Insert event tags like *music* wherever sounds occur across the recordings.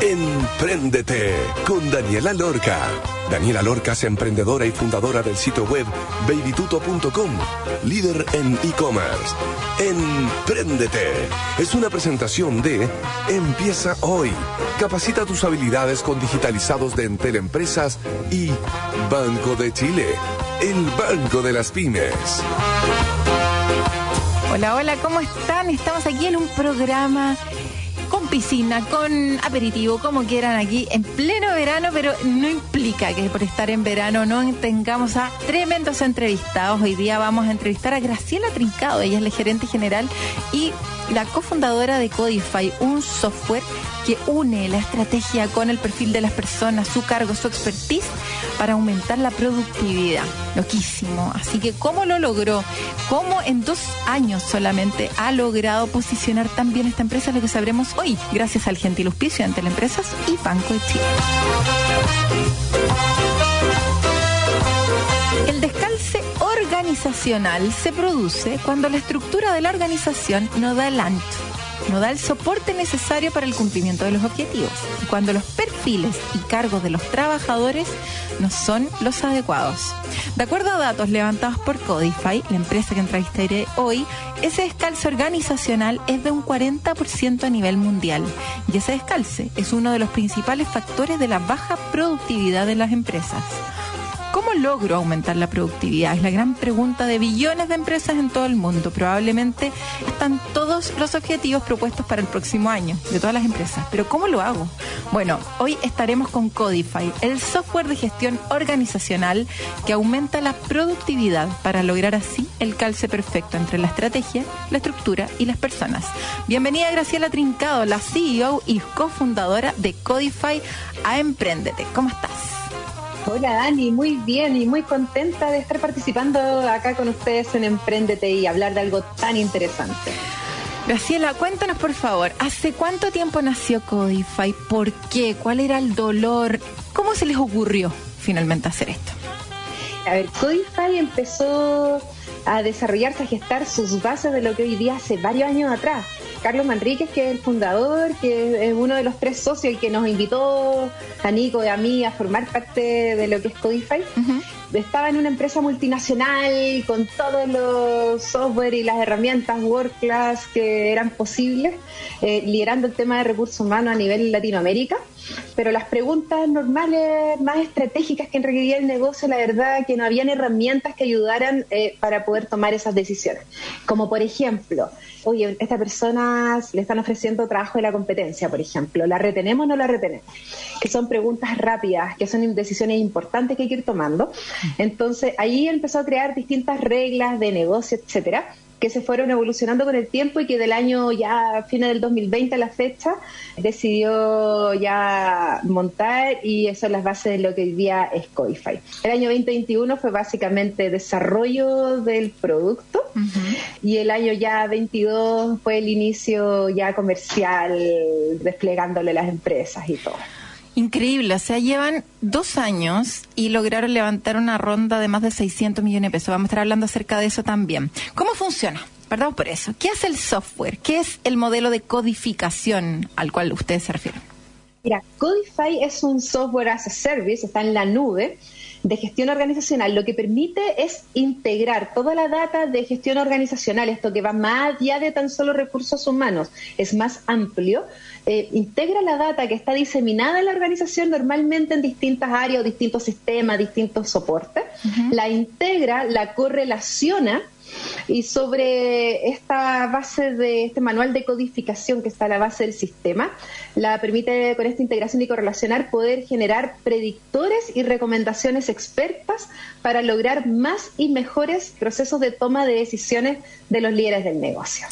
Emprendete con Daniela Lorca. Daniela Lorca es emprendedora y fundadora del sitio web babytuto.com, líder en e-commerce. Emprendete es una presentación de Empieza hoy. Capacita tus habilidades con digitalizados de Entel Empresas y Banco de Chile, el banco de las pymes. Hola, hola, ¿cómo están? Estamos aquí en un programa piscina, con aperitivo, como quieran aquí, en pleno verano, pero no implica que por estar en verano no tengamos a tremendos entrevistados. Hoy día vamos a entrevistar a Graciela Trincado, ella es la gerente general y la cofundadora de Codify, un software que une la estrategia con el perfil de las personas, su cargo, su expertise para aumentar la productividad. Loquísimo. Así que, ¿cómo lo logró? ¿Cómo en dos años solamente ha logrado posicionar tan bien esta empresa? Lo que sabremos hoy, gracias al gentil auspicio ante las y Banco de Chile. El descalce organizacional se produce cuando la estructura de la organización no da el ancho, no da el soporte necesario para el cumplimiento de los objetivos, cuando los perfiles y cargos de los trabajadores no son los adecuados. De acuerdo a datos levantados por Codify, la empresa que entrevistaré hoy, ese descalce organizacional es de un 40% a nivel mundial, y ese descalce es uno de los principales factores de la baja productividad de las empresas. ¿Cómo logro aumentar la productividad? Es la gran pregunta de billones de empresas en todo el mundo. Probablemente están todos los objetivos propuestos para el próximo año de todas las empresas. Pero ¿cómo lo hago? Bueno, hoy estaremos con Codify, el software de gestión organizacional que aumenta la productividad para lograr así el calce perfecto entre la estrategia, la estructura y las personas. Bienvenida Graciela Trincado, la CEO y cofundadora de Codify a Emprendete. ¿Cómo estás? Hola Dani, muy bien y muy contenta de estar participando acá con ustedes en Emprendete y hablar de algo tan interesante. Graciela, cuéntanos por favor, ¿hace cuánto tiempo nació Codify? ¿Por qué? ¿Cuál era el dolor? ¿Cómo se les ocurrió finalmente hacer esto? A ver, Codify empezó a desarrollarse, a gestar sus bases de lo que hoy día hace varios años atrás. Carlos Manríquez, que es el fundador, que es uno de los tres socios y que nos invitó a Nico y a mí a formar parte de lo que es Codify, estaba en una empresa multinacional con todos los software y las herramientas World Class que eran posibles, eh, liderando el tema de recursos humanos a nivel Latinoamérica. Pero las preguntas normales, más estratégicas que requería el negocio, la verdad que no habían herramientas que ayudaran eh, para poder tomar esas decisiones. Como por ejemplo, oye, a esta persona le están ofreciendo trabajo de la competencia, por ejemplo, ¿la retenemos o no la retenemos? Que son preguntas rápidas, que son decisiones importantes que hay que ir tomando. Entonces, ahí empezó a crear distintas reglas de negocio, etcétera, que se fueron evolucionando con el tiempo y que del año ya, fines del 2020 a la fecha, decidió ya montar y eso es la base de lo que hoy día es Coify. El año 2021 fue básicamente desarrollo del producto y el año ya 22 fue el inicio ya comercial, desplegándole las empresas y todo. Increíble, o sea, llevan dos años y lograron levantar una ronda de más de 600 millones de pesos. Vamos a estar hablando acerca de eso también. ¿Cómo funciona? Perdón por eso. ¿Qué hace el software? ¿Qué es el modelo de codificación al cual ustedes se refieren? Mira, Codify es un software as a service, está en la nube de gestión organizacional. Lo que permite es integrar toda la data de gestión organizacional, esto que va más allá de tan solo recursos humanos, es más amplio. Eh, integra la data que está diseminada en la organización normalmente en distintas áreas, distintos sistemas, distintos soportes, la integra, la correlaciona y sobre esta base de este manual de codificación que está a la base del sistema, la permite con esta integración y correlacionar poder generar predictores y recomendaciones expertas para lograr más y mejores procesos de toma de decisiones de los líderes del negocio.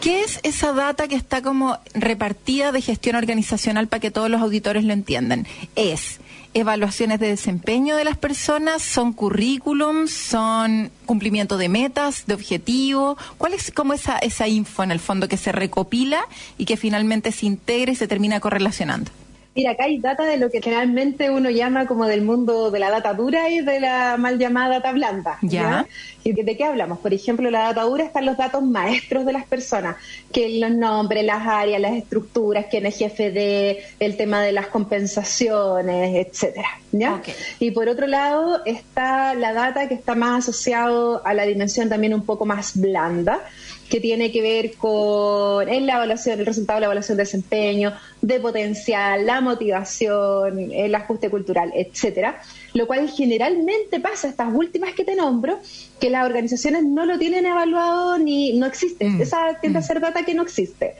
¿Qué es esa data que está como repartida de gestión organizacional para que todos los auditores lo entiendan? Es evaluaciones de desempeño de las personas, son currículums, son cumplimiento de metas, de objetivos. ¿Cuál es como esa, esa info en el fondo que se recopila y que finalmente se integra y se termina correlacionando? Mira, acá hay data de lo que generalmente uno llama como del mundo de la data dura y de la mal llamada data blanda. Ya. ¿Y de qué hablamos? Por ejemplo, la data dura están los datos maestros de las personas, que los nombres, las áreas, las estructuras, quién es jefe de, el tema de las compensaciones, etcétera. ¿ya? Y por otro lado está la data que está más asociado a la dimensión también un poco más blanda, que tiene que ver con en la evaluación, el resultado de la evaluación de desempeño, de potencial, la motivación, el ajuste cultural, etcétera. Lo cual generalmente pasa, estas últimas que te nombro, que las organizaciones no lo tienen evaluado ni no existe. Mm, Esa tiende a ser data que no existe.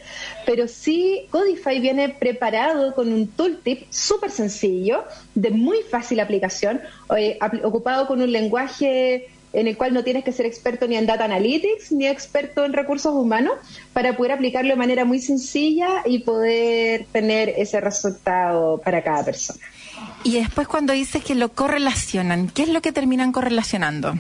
Pero sí, Codify viene preparado con un tooltip súper sencillo, de muy fácil aplicación, eh, apl- ocupado con un lenguaje en el cual no tienes que ser experto ni en data analytics ni experto en recursos humanos para poder aplicarlo de manera muy sencilla y poder tener ese resultado para cada persona. Y después cuando dices que lo correlacionan, ¿qué es lo que terminan correlacionando?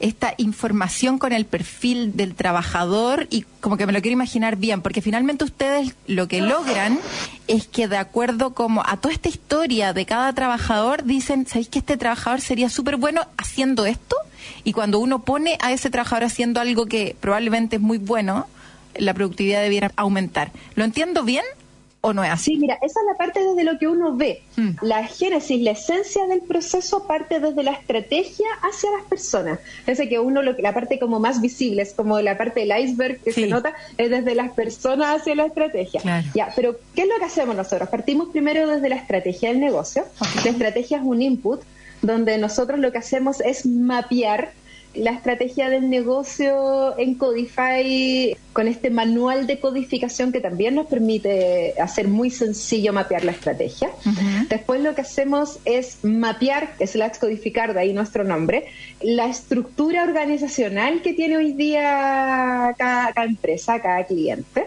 Esta información con el perfil del trabajador y como que me lo quiero imaginar bien, porque finalmente ustedes lo que logran es que de acuerdo como a toda esta historia de cada trabajador dicen, ¿sabéis que este trabajador sería súper bueno haciendo esto? Y cuando uno pone a ese trabajador haciendo algo que probablemente es muy bueno, la productividad debiera aumentar. ¿Lo entiendo bien o no es así? Sí, mira, esa es la parte desde lo que uno ve. Mm. La génesis, la esencia del proceso parte desde la estrategia hacia las personas. Es que uno, lo que- la parte como más visible, es como la parte del iceberg que Sí. se nota, es desde las personas hacia la estrategia. Claro. Ya, pero ¿qué es lo que hacemos nosotros? Partimos primero desde la estrategia del negocio. La estrategia es un input donde nosotros lo que hacemos es mapear la estrategia del negocio en Codify con este manual de codificación que también nos permite hacer muy sencillo mapear la estrategia. Ujú. Después lo que hacemos es mapear, la codificar, de ahí nuestro nombre, la estructura organizacional que tiene hoy día cada, cada empresa, cada cliente.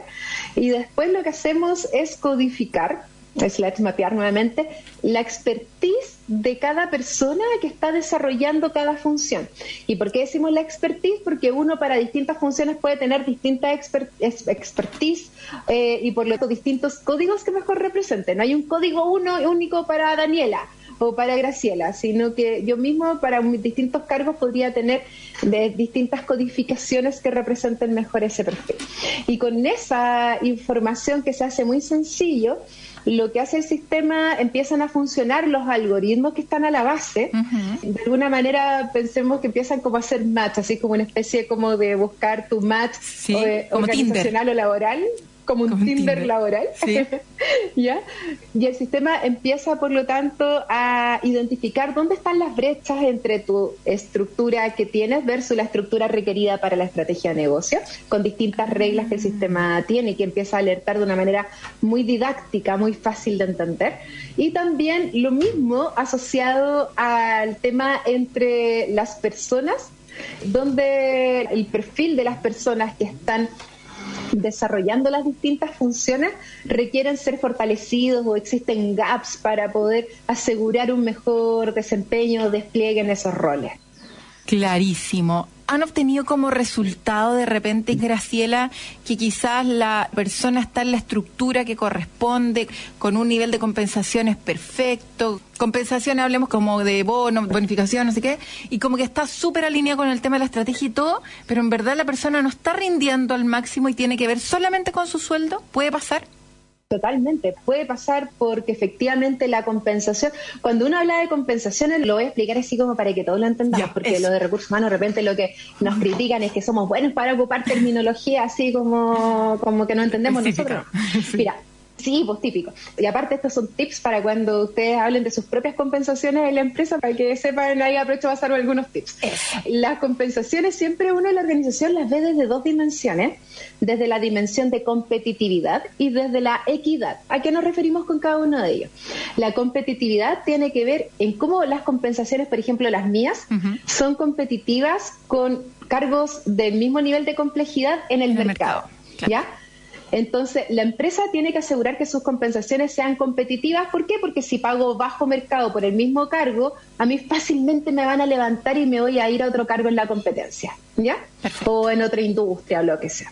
Y después lo que hacemos es codificar, slash mapear nuevamente, la expertise de cada persona que está desarrollando cada función. ¿Y por qué decimos la expertise? Porque uno para distintas funciones puede tener distinta exper- ex- expertise eh, y por lo tanto distintos códigos que mejor representen. No hay un código uno único para Daniela o para Graciela, sino que yo mismo para distintos cargos podría tener de distintas codificaciones que representen mejor ese perfil. Y con esa información que se hace muy sencillo, lo que hace el sistema empiezan a funcionar los algoritmos que están a la base. De alguna manera pensemos que empiezan como a hacer match, así como una especie como de buscar tu match Sí, como organizacional o laboral, como un Como Tinder, Tinder. laboral. Sí. *laughs* ¿Ya? Y el sistema empieza, por lo tanto, a identificar dónde están las brechas entre tu estructura que tienes versus la estructura requerida para la estrategia de negocio, con distintas reglas que el sistema tiene y que empieza a alertar de una manera muy didáctica, muy fácil de entender. Y también lo mismo asociado al tema entre las personas, donde el perfil de las personas que están desarrollando las distintas funciones requieren ser fortalecidos o existen gaps para poder asegurar un mejor desempeño o despliegue en esos roles. Clarísimo. ¿Han obtenido como resultado de repente, Graciela, que quizás la persona está en la estructura que corresponde, con un nivel de compensaciones perfecto? Compensaciones, hablemos como de bono, bonificación, no sé qué, y como que está súper alineado con el tema de la estrategia y todo, pero en verdad la persona no está rindiendo al máximo y tiene que ver solamente con su sueldo. ¿Puede pasar? Totalmente, puede pasar porque efectivamente la compensación, cuando uno habla de compensaciones, lo voy a explicar así como para que todos lo entendamos, Ya, porque lo de recursos humanos de repente lo que nos critican es que somos buenos para ocupar terminología así como, como que no entendemos nosotros. *laughs* Mira, sí, pues típico. Y aparte estos son tips para cuando ustedes hablen de sus propias compensaciones en la empresa, para que sepan, ahí aprovecho a pasar algunos tips. Las compensaciones siempre uno en la organización las ve desde dos dimensiones, desde la dimensión de competitividad y desde la equidad. ¿A qué nos referimos con cada uno de ellos? La competitividad tiene que ver en cómo las compensaciones, por ejemplo las mías, son competitivas con cargos del mismo nivel de complejidad en el, En el mercado. mercado, claro. ¿Ya? Entonces, la empresa tiene que asegurar que sus compensaciones sean competitivas. ¿Por qué? Porque si pago bajo mercado por el mismo cargo, a mí fácilmente me van a levantar y me voy a ir a otro cargo en la competencia, ¿ya? Perfecto. O en otra industria o lo que sea.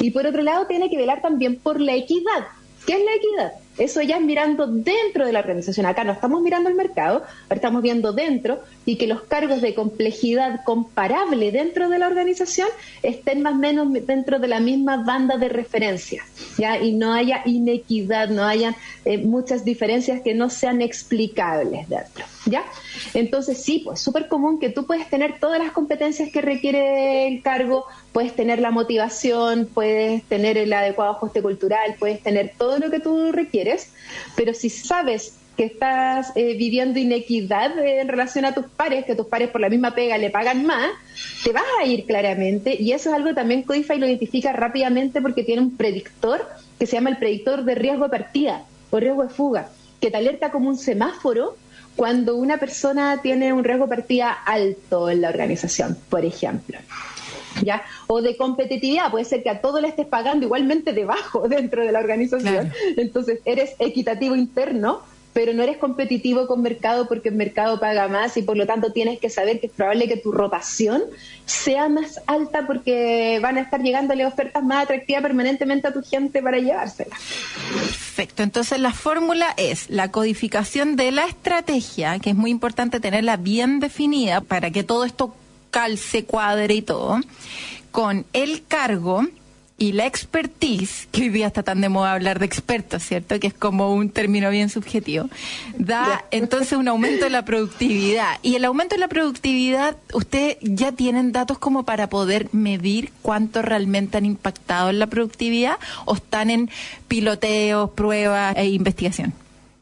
Y por otro lado, tiene que velar también por la equidad. ¿Qué es la equidad? Eso ya es mirando dentro de la organización. Acá no estamos mirando el mercado, ahora estamos viendo dentro y que los cargos de complejidad comparable dentro de la organización estén más o menos dentro de la misma banda de referencia, ¿ya? Y no haya inequidad, no haya eh, muchas diferencias que no sean explicables dentro, ¿ya? Entonces sí, pues súper común que tú puedes tener todas las competencias que requiere el cargo, puedes tener la motivación, puedes tener el adecuado ajuste cultural, puedes tener todo lo que tú requieres, pero si sabes que estás eh, viviendo inequidad en relación a tus pares, que tus pares por la misma pega le pagan más, te vas a ir claramente y eso es algo también Codify lo identifica rápidamente porque tiene un predictor que se llama el predictor de riesgo de partida o riesgo de fuga, que te alerta como un semáforo cuando una persona tiene un riesgo de partida alto en la organización, por ejemplo. ¿Ya? O de competitividad, puede ser que a todo le estés pagando igualmente debajo *laughs* dentro de la organización. Entonces, eres equitativo interno, pero no eres competitivo con mercado porque el mercado paga más y por lo tanto tienes que saber que es probable que tu rotación sea más alta porque van a estar llegándole ofertas más atractivas permanentemente a tu gente para llevársela. Perfecto, entonces la fórmula es la codificación de la estrategia, que es muy importante tenerla bien definida para que todo esto calce, cuadre y todo, con el cargo y la expertise, que hoy día está tan de moda hablar de expertos, ¿cierto? Que es como un término bien subjetivo, da entonces un aumento de la productividad. Y el aumento de la productividad, ¿ustedes ya tienen datos como para poder medir cuánto realmente han impactado en la productividad o están en piloteos, pruebas e investigación?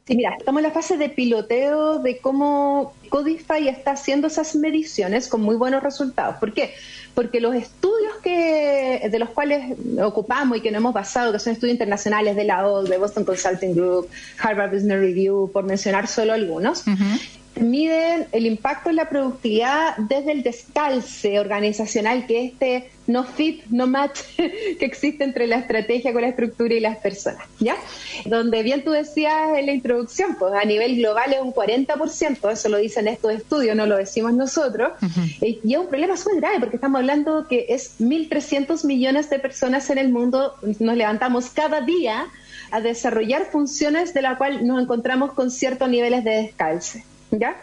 Sí, mira, estamos en la fase de piloteo de cómo Codify está haciendo esas mediciones con muy buenos resultados. ¿Por qué? Porque los estudios que, de los cuales ocupamos y que nos hemos basado, que son estudios internacionales de la OL, de Boston Consulting Group, Harvard Business Review, por mencionar solo algunos, miden el impacto en la productividad desde el descalce organizacional, que este no fit, no match *laughs* que existe entre la estrategia con la estructura y las personas, ¿ya? Donde bien tú decías en la introducción, pues a nivel global es un 40%, eso lo dicen estos estudios, no lo decimos nosotros, y es un problema súper grave porque estamos hablando que es 1.300 millones de personas en el mundo, nos levantamos cada día a desarrollar funciones de la cual nos encontramos con ciertos niveles de descalce. ¿Ya?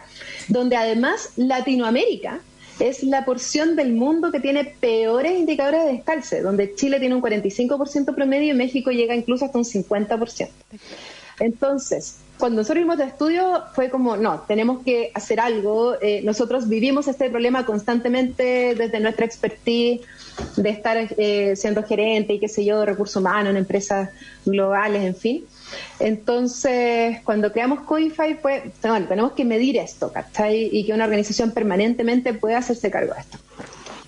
Donde además Latinoamérica es la porción del mundo que tiene peores indicadores de descalce, donde Chile tiene un 45% promedio y México llega incluso hasta un 50%. Entonces, cuando nosotros vimos de estudio fue como, no, tenemos que hacer algo. Eh, nosotros vivimos este problema constantemente desde nuestra expertise de estar eh, siendo gerente y qué sé yo, de recursos humanos en empresas globales, en fin. Entonces, cuando creamos Codify, pues, bueno, tenemos que medir esto, ¿cachai? Y que una organización permanentemente pueda hacerse cargo de esto.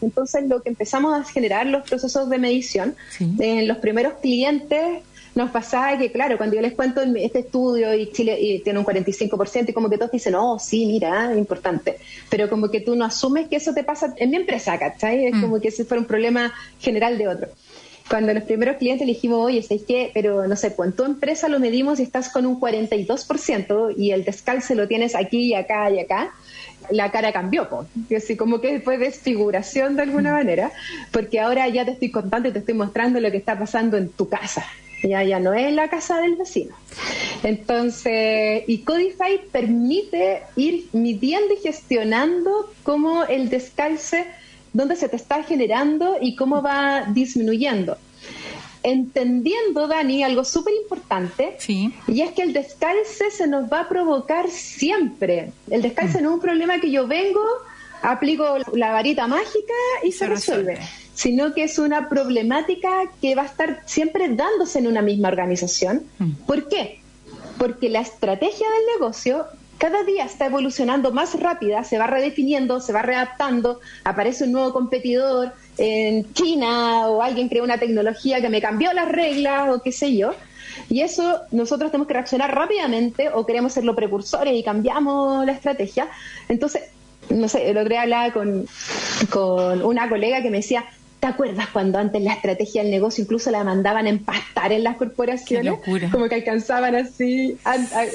Entonces, lo que empezamos a generar los procesos de medición, en los primeros clientes nos pasaba que, claro, cuando yo les cuento este estudio y Chile tiene un 45% y como que todos dicen, oh, sí, mira, importante. Pero como que tú no asumes que eso te pasa en mi empresa, ¿cachai? Es mm. como que ese fuera un problema general de otro cuando los primeros clientes le dijimos, oye, ¿sabes qué? Pero no sé, pues en tu empresa lo medimos y estás con un 42% y el descalce lo tienes aquí y acá y acá, la cara cambió, pues. así como que fue desfiguración de alguna manera, porque ahora ya te estoy contando y te estoy mostrando lo que está pasando en tu casa. Ya, ya no es la casa del vecino. Entonces, y Codify permite ir midiendo y gestionando cómo el descalce dónde se te está generando y cómo va disminuyendo. Entendiendo, Dani, algo súper importante, y es que el descalce se nos va a provocar siempre. El descalce mm. no es un problema que yo vengo, aplico la varita mágica y se, resuelve. sino que es una problemática que va a estar siempre dándose en una misma organización. Mm. ¿Por qué? Porque la estrategia del negocio cada día está evolucionando más rápida, se va redefiniendo, se va readaptando, aparece un nuevo competidor en China o alguien crea una tecnología que me cambió las reglas o qué sé yo. Y eso nosotros tenemos que reaccionar rápidamente o queremos ser los precursores y cambiamos la estrategia. Entonces, no sé, logré hablar con, con una colega que me decía, ¿Te acuerdas cuando antes la estrategia del negocio incluso la mandaban a empastar en las corporaciones? Como que alcanzaban así,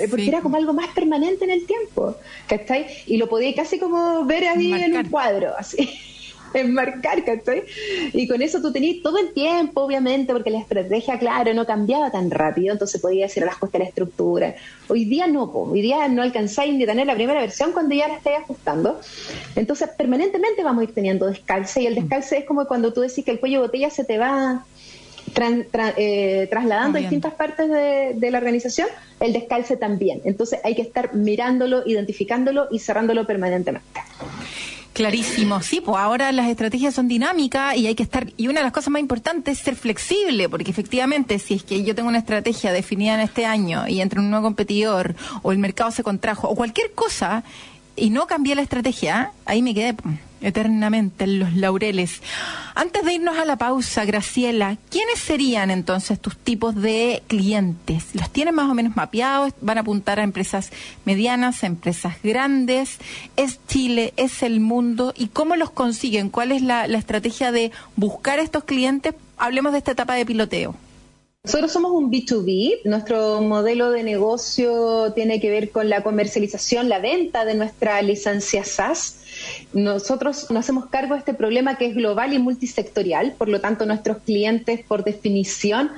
porque era como algo más permanente en el tiempo, ¿cachai? Y lo podía casi como ver ahí en un cuadro, así. *laughs* enmarcar, ¿cachai? Y con eso tú tenías todo el tiempo, obviamente, porque la estrategia, claro, no cambiaba tan rápido, entonces podías ir a las costas de la estructura. Hoy día no, hoy día no alcanzáis ni tener la primera versión cuando ya la estáis ajustando. Entonces, permanentemente vamos a ir teniendo descalce, y el descalce es como cuando tú decís que el cuello de botella se te va eh, trasladando a distintas partes de, la organización, el descalce también. Entonces hay que estar mirándolo, identificándolo y cerrándolo permanentemente. Clarísimo, sí, pues ahora las estrategias son dinámicas y hay que estar, y una de las cosas más importantes es ser flexible, porque efectivamente si es que yo tengo una estrategia definida en este año y entre un nuevo competidor o el mercado se contrajo o cualquier cosa y no cambié la estrategia, ahí me quedé eternamente en los laureles. Antes de irnos a la pausa, Graciela, ¿quiénes serían entonces tus tipos de clientes? ¿Los tienen más o menos mapeados? ¿Van a apuntar a empresas medianas, a empresas grandes? ¿Es Chile? ¿Es el mundo? ¿Y cómo los consiguen? ¿Cuál es la, la estrategia de buscar estos clientes? Hablemos de esta etapa de piloteo. Nosotros somos un B2B, nuestro modelo de negocio tiene que ver con la comercialización, la venta de nuestra licencia SaaS. Nosotros nos hacemos cargo de este problema que es global y multisectorial, por lo tanto nuestros clientes por definición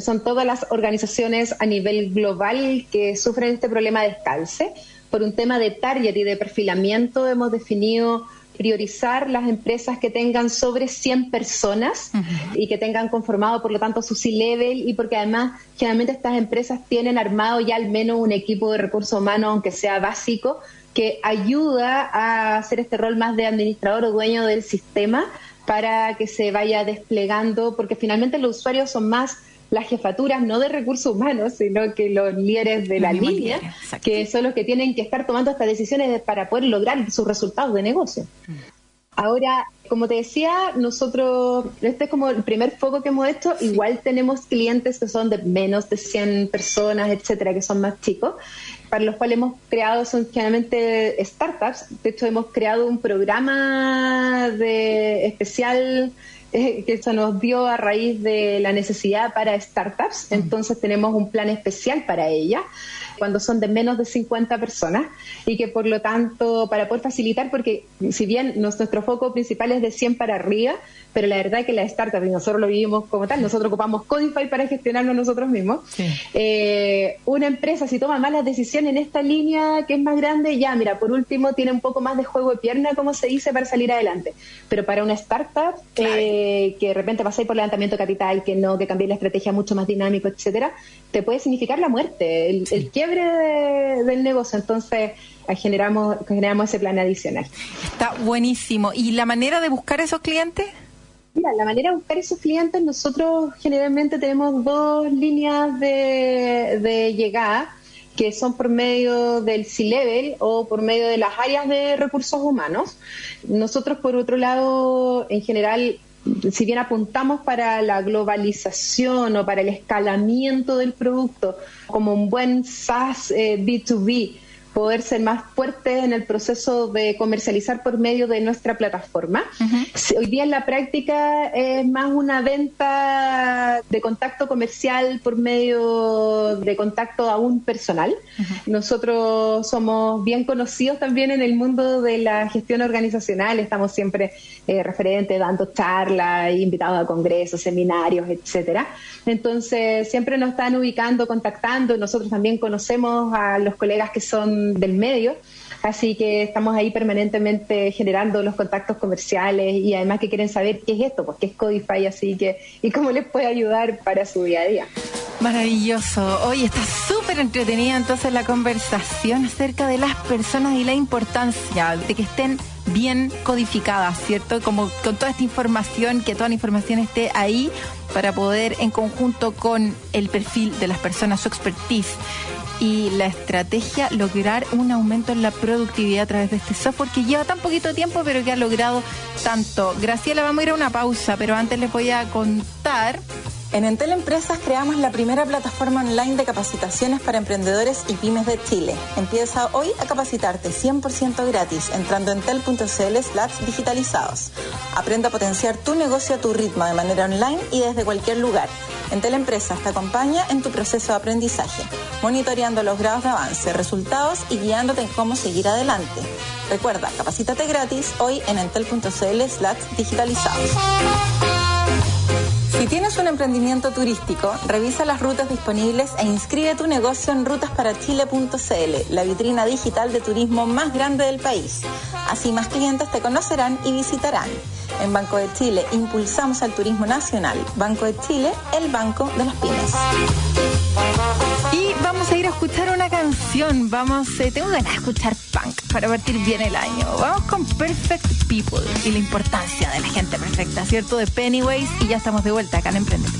son todas las organizaciones a nivel global que sufren este problema de escalce. Por un tema de target y de perfilamiento hemos definido priorizar las empresas que tengan sobre 100 personas y que tengan conformado, por lo tanto, su C-level y porque además generalmente estas empresas tienen armado ya al menos un equipo de recursos humanos, aunque sea básico, que ayuda a hacer este rol más de administrador o dueño del sistema para que se vaya desplegando, porque finalmente los usuarios son más las jefaturas no de recursos humanos, sino que los líderes de la línea, que son los que tienen que estar tomando estas decisiones para poder lograr sus resultados de negocio. Mm. Ahora, como te decía, nosotros, este es como el primer foco que hemos hecho, igual tenemos clientes que son de menos de 100 personas, etcétera, que son más chicos, para los cuales hemos creado, son generalmente startups, de hecho hemos creado un programa de especial que eso nos dio a raíz de la necesidad para startups. Mm. Entonces tenemos un plan especial para ella cuando son de menos de 50 personas y que por lo tanto, para poder facilitar, porque si bien nuestro foco principal es de 100 para arriba, pero la verdad es que la startup, y nosotros lo vivimos como tal, nosotros ocupamos Codify para gestionarlo nosotros mismos. Eh, una empresa, si toma malas decisiones en esta línea que es más grande, ya, mira, por último, tiene un poco más de juego de pierna, como se dice, para salir adelante. Pero para una startup eh, que de repente va a ir por levantamiento de capital, que no, que cambie la estrategia mucho más dinámico, etcétera, te puede significar la muerte, el, el quiebre del negocio. Entonces, generamos, generamos ese plan adicional. Está buenísimo. ¿Y la manera de buscar esos clientes? Mira, la manera de buscar esos clientes, nosotros generalmente tenemos dos líneas de, de llegada, que son por medio del C-Level o por medio de las áreas de recursos humanos. Nosotros, por otro lado, en general, si bien apuntamos para la globalización o para el escalamiento del producto como un buen SaaS B2B, eh, poder ser más fuertes en el proceso de comercializar por medio de nuestra plataforma. Hoy día en la práctica es más una venta de contacto comercial por medio de contacto aún personal. Nosotros somos bien conocidos también en el mundo de la gestión organizacional, estamos siempre eh, referentes, dando charlas, invitados a congresos, seminarios, etcétera. Entonces siempre nos están ubicando, contactando, nosotros también conocemos a los colegas que son del medio. Así que estamos ahí permanentemente generando los contactos comerciales y además que quieren saber qué es esto, pues qué es Codify, así que y cómo les puede ayudar para su día a día. Maravilloso. Hoy está súper entretenida entonces la conversación acerca de las personas y la importancia de que estén bien codificadas, ¿cierto? Como con toda esta información, que toda la información esté ahí para poder en conjunto con el perfil de las personas, su expertise, y la estrategia lograr un aumento en la productividad a través de este software que lleva tan poquito tiempo pero que ha logrado tanto. Graciela, vamos a ir a una pausa, pero antes les voy a contar en Entel Empresas creamos la primera plataforma online de capacitaciones para emprendedores y pymes de Chile. Empieza hoy a capacitarte 100% gratis entrando en entel.cl slash digitalizados. Aprende a potenciar tu negocio a tu ritmo de manera online y desde cualquier lugar. Entel Empresas te acompaña en tu proceso de aprendizaje. monitoreando los grados de avance, resultados y guiándote en cómo seguir adelante. Recuerda, capacítate gratis hoy en entel.cl slash digitalizados. Emprendimiento turístico, revisa las rutas disponibles e inscribe tu negocio en rutasparachile.cl, la vitrina digital de turismo más grande del país. Así más clientes te conocerán y visitarán. En Banco de Chile impulsamos al turismo nacional. Banco de Chile, el banco de las pymes. Y vamos a ir a escuchar una canción. Vamos, eh, tengo ganas de escuchar punk para partir bien el año. Vamos con Perfect People y la importancia de la gente perfecta, ¿cierto? De Pennywise y ya estamos de vuelta acá en Emprendete.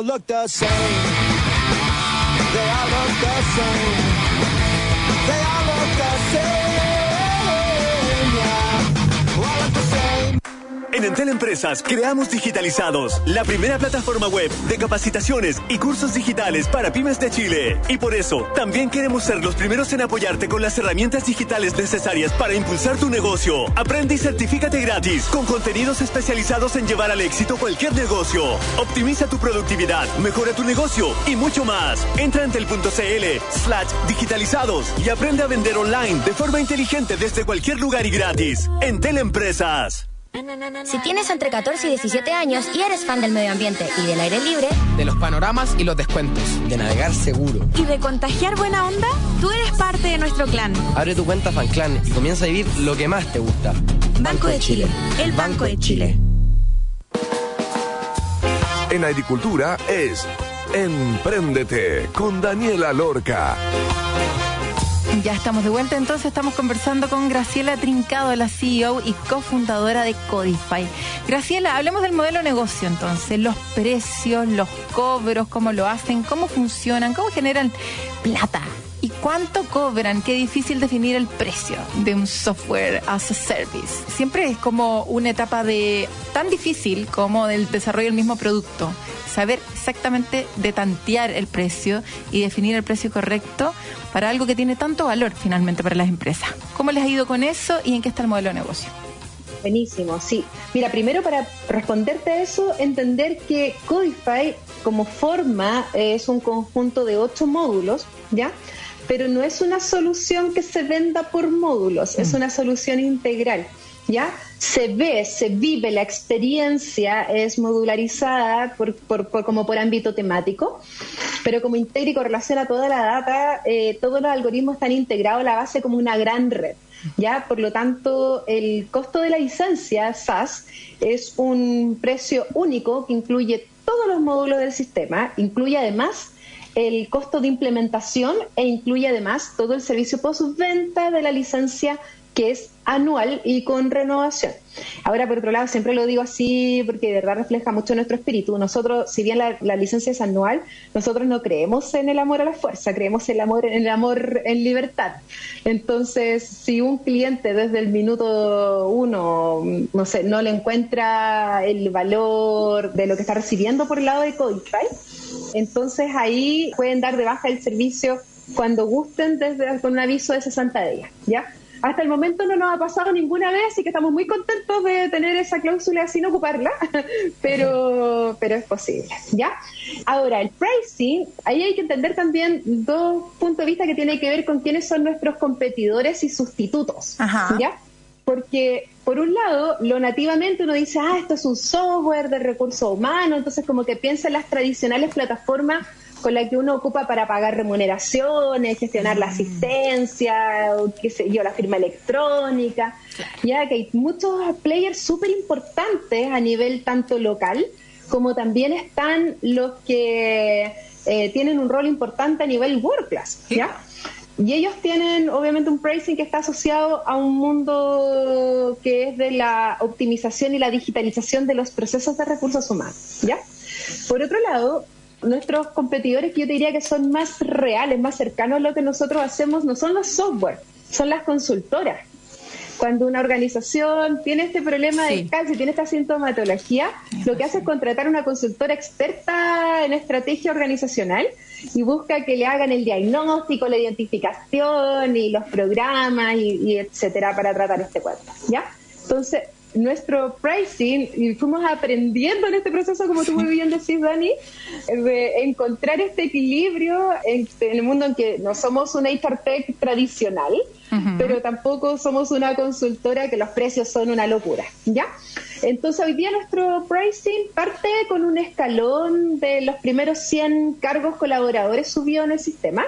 All look the same. They all look the same. They all look the same. En Entel Empresas creamos Digitalizados, la primera plataforma web de capacitaciones y cursos digitales para pymes de Chile. Y por eso, también queremos ser los primeros en apoyarte con las herramientas digitales necesarias para impulsar tu negocio. Aprende y certifícate gratis con contenidos especializados en llevar al éxito cualquier negocio. Optimiza tu productividad, mejora tu negocio y mucho más. Entra en tel.cl slash digitalizados y aprende a vender online de forma inteligente desde cualquier lugar y gratis. Entel Empresas. Si tienes entre 14 y 17 años y eres fan del medio ambiente y del aire libre, de los panoramas y los descuentos, de navegar seguro y de contagiar buena onda, tú eres parte de nuestro clan. Abre tu cuenta FanClan y comienza a vivir lo que más te gusta. Banco, de Chile, el Banco de Chile. En agricultura es Empréndete con Daniela Lorca. Ya estamos de vuelta, entonces estamos conversando con Graciela Trincado, la CEO y cofundadora de Codify. Graciela, hablemos del modelo de negocio entonces, los precios, los cobros, cómo lo hacen, cómo funcionan, cómo generan plata. ¿Y cuánto cobran? Qué difícil definir el precio de un software as a service. Siempre es como una etapa de tan difícil como del desarrollo del mismo producto saber exactamente de tantear el precio y definir el precio correcto para algo que tiene tanto valor finalmente para las empresas. ¿Cómo les ha ido con eso y en qué está el modelo de negocio? Buenísimo, sí. Mira, primero para responderte a eso, entender que Codify como forma es un conjunto de ocho módulos, ¿ya? Pero no es una solución que se venda por módulos, es mm. una solución integral. ¿ya? Se ve, se vive, la experiencia es modularizada por, como por ámbito temático, pero como integra y correlaciona toda la data, eh, todos los algoritmos están integrados a la base como una gran red. ¿ya? Por lo tanto, el costo de la licencia SaaS es un precio único que incluye todos los módulos del sistema, incluye además el costo de implementación e incluye además todo el servicio postventa de la licencia que es anual y con renovación. Ahora, por otro lado, siempre lo digo así porque de verdad refleja mucho nuestro espíritu. Nosotros, si bien la, licencia es anual, nosotros no creemos en el amor a la fuerza, creemos en el amor, en el amor en libertad. Entonces, si un cliente desde el minuto uno, no sé, no le encuentra el valor de lo que está recibiendo por el lado de Codify, entonces ahí pueden dar de baja el servicio cuando gusten desde con un aviso de 60 días, ¿ya? hasta el momento no nos ha pasado ninguna vez, así que estamos muy contentos de tener esa cláusula sin ocuparla, *laughs* pero, pero es posible, ¿ya? Ahora, el pricing, ahí hay que entender también dos puntos de vista que tienen que ver con quiénes son nuestros competidores y sustitutos, ¿ya? Porque, por un lado, lo nativamente uno dice, ah, esto es un software de recursos humanos, entonces como que piensa en las tradicionales plataformas con las que uno ocupa para pagar remuneraciones, gestionar la asistencia, o qué sé yo, la firma electrónica, ya que hay muchos players súper importantes a nivel tanto local, como también están los que eh, tienen un rol importante a nivel world class, ¿ya? Y ellos tienen obviamente un pricing que está asociado a un mundo que es de la optimización y la digitalización de los procesos de recursos humanos, ¿ya? Por otro lado, nuestros competidores que yo te diría que son más reales, más cercanos a lo que nosotros hacemos, no son los software, son las consultoras. Cuando una organización tiene este problema de cáncer, tiene esta sintomatología, lo que hace es contratar una consultora experta en estrategia organizacional y busca que le hagan el diagnóstico, la identificación y los programas y, etcétera para tratar este cuadro. ¿Ya? Entonces, nuestro pricing y fuimos aprendiendo en este proceso, como tú muy bien decís, Dani, de encontrar este equilibrio en, el mundo en que no somos una Tech tradicional, pero tampoco somos una consultora que los precios son una locura, ¿ya? Entonces hoy día nuestro pricing parte con un escalón de los primeros 100 cargos colaboradores subidos en el sistema,